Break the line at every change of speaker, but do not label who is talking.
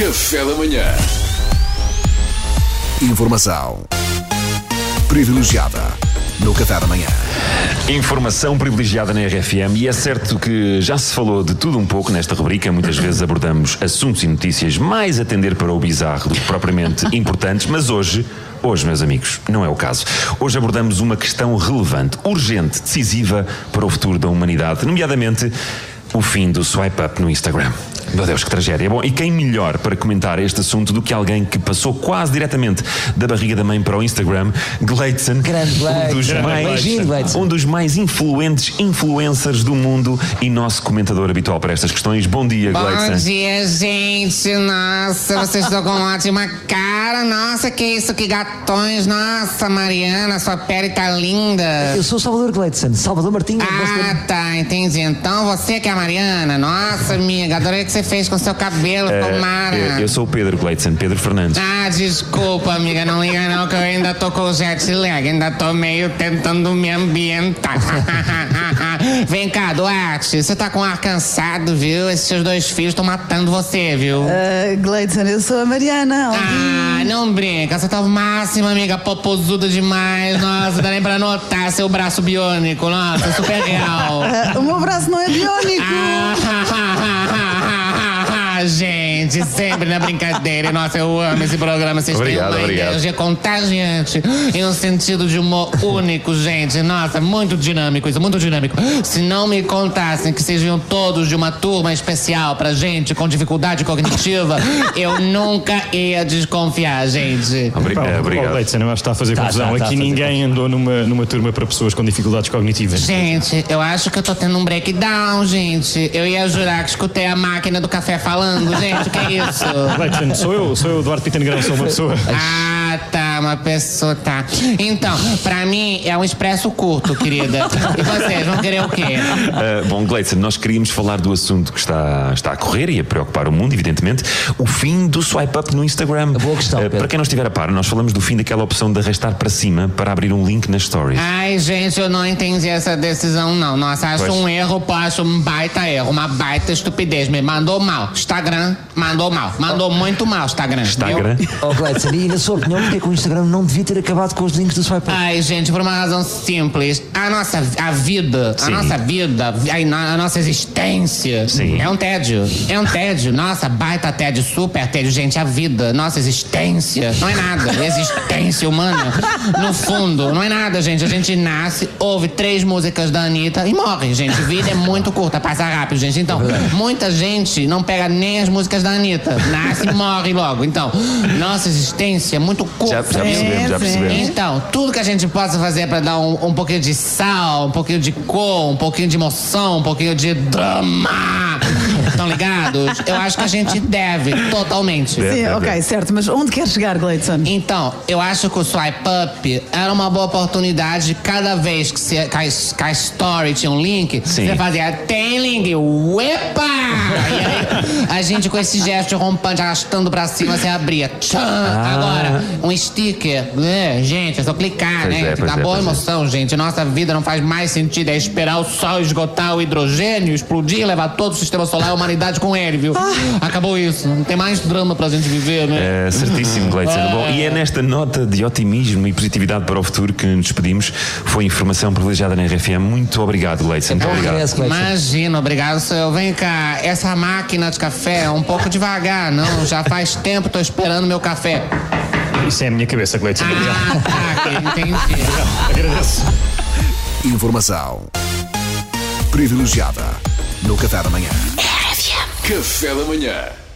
Café da manhã.
Informação privilegiada no Café da manhã.
Informação privilegiada na RFM e é certo que já se falou de tudo um pouco nesta rubrica. Muitas vezes abordamos assuntos e notícias mais a tender para o bizarro do que propriamente importantes, mas hoje. Hoje, meus amigos, não é o caso. Hoje abordamos uma questão relevante, urgente, decisiva para o futuro da humanidade, nomeadamente o fim do swipe up no Instagram. Meu Deus, que tragédia. Bom, e quem melhor para comentar este assunto do que alguém que passou quase diretamente da barriga da mãe para o Instagram, Gleitson,
Grande
um dos
Gleitson.
mais, um dos mais influentes influencers do mundo e nosso comentador habitual para estas questões. Bom dia,
Bom
Gleitson.
dia, gente. Nossa, vocês estão com uma ótima cara. Nossa, que isso, que gatões. Nossa, Mariana, sua pele tá linda.
Eu sou o Salvador Gleitson, Salvador Martins.
Ah, tá, entendi. Então você que é a Mariana. Nossa, amiga, adorei o que você fez com seu cabelo,
Eh,
tomara.
eu, eu sou o Pedro Gleitson, Pedro Fernandes.
Ah, desculpa, amiga, não liga não que eu ainda tô com o jet lag, ainda tô meio tentando me ambientar. Vem cá, Duarte, você tá com ar cansado, viu? Esses seus dois filhos estão matando você, viu?
Uh, Gleidson, eu sou a Mariana.
Ah, não brinca, você tá máxima, amiga, popozuda demais. Nossa, dá nem pra notar seu braço biônico, nossa, é super real.
Uh, o meu braço não é biónico.
Ah, gente, sempre na brincadeira. Nossa, eu amo esse programa. Vocês
Obrigado,
têm uma
obrigado.
energia contagiante e um sentido de humor único, gente. Nossa, muito dinâmico isso, muito dinâmico. Se não me contassem que vocês vinham todos de uma turma especial pra gente com dificuldade cognitiva, eu nunca ia desconfiar, gente.
Obri-
Pá,
eh,
oh,
obrigado.
Leite, eu acho que está a fazer
Tá,
confusão.
tá, tá
Aqui ninguém andou numa, numa turma para pessoas com dificuldades cognitivas.
Gente, eu acho que eu tô tendo um breakdown, gente. Eu ia jurar que escutei a máquina do café falando, gente. É isso?
Leite, sou eu, sou eu, Eduardo Pita Negrão, sou uma pessoa.
Ah, tá, uma pessoa, tá. Então, pra mim é um expresso curto, querida. E vocês vão querer o quê?
Uh, bom, Gleitson, nós queríamos falar do assunto que está, está a correr e a preocupar o mundo, evidentemente, o fim do swipe up no Instagram.
Boa questão,
Uh, para quem não estiver a par, nós falamos do fim daquela opção de arrastar para cima para abrir um link nas stories.
Ai, gente, eu não entendi essa decisão, não. Nossa, acho
Pois.
um erro, pô, acho um baita erro, uma baita estupidez. Me mandou mal. Instagram, mandou mal. Mandou muito mal, Instagram.
Instagram.
viu?
Oh, Gleitson, e na sua opinião, porque é que o Instagram não devia ter acabado com os links do swipe up?
Ai, gente, por uma razão simples. A nossa a vida,
Sim.
a nossa vida, a, a nossa existência
Sim.
é um tédio. É um tédio. Nossa, baita tédio, super tédio. Gente, a vida, nossa existência, não é nada. Existência humana, no fundo, não é nada, gente. A gente nasce, ouve três músicas da Anitta e morre, gente. Vida é muito curta, passa rápido, gente. Então, muita gente não pega nem as músicas da Anitta. Nasce e morre logo. Então, nossa existência é muito curta.
Já, já percebemos, já
sim.
percebemos.
Então, tudo que a gente possa fazer pra dar um, um pouquinho de sal, um pouquinho de cor, um pouquinho de emoção, um pouquinho de drama. Estão ligados? Eu acho que a gente deve, totalmente.
Sim,
é,
ok, certo. Mas onde quer chegar, Gleidson?
Então, eu acho que o swipe up era uma boa oportunidade cada vez que, você, que, a, que a story tinha um link,
Sim.
você fazia tem link, uepa! E aí, a gente com esse gesto rompante arrastando pra cima, você abria. Tchan! Agora, um sticker. é, gente, é só clicar,
Pois
né?
é,
Dá
é,
boa
é.
emoção, gente. Nossa vida não faz mais sentido. É esperar o sol esgotar o hidrogênio, explodir, levar todo o sistema solar e a humanidade com ele, viu? Acabou isso. Não tem mais drama pra gente viver, né?
É, certíssimo, Gleitson. Bom, e é nesta nota de otimismo e positividade para o futuro que nos despedimos. Foi informação privilegiada na RFM. Muito obrigado, Gleitson. Muito
Bom
obrigado.
Gleitson.
Imagina, obrigado, senhor. Vem cá, essa máquina de café é um pouco devagar, não? Já faz tempo tô esperando meu café.
Isso é a minha cabeça, Leite.
Ah, tá, que entendi.
Agradeço.
Informação privilegiada no Café da manhã.
Café da manhã.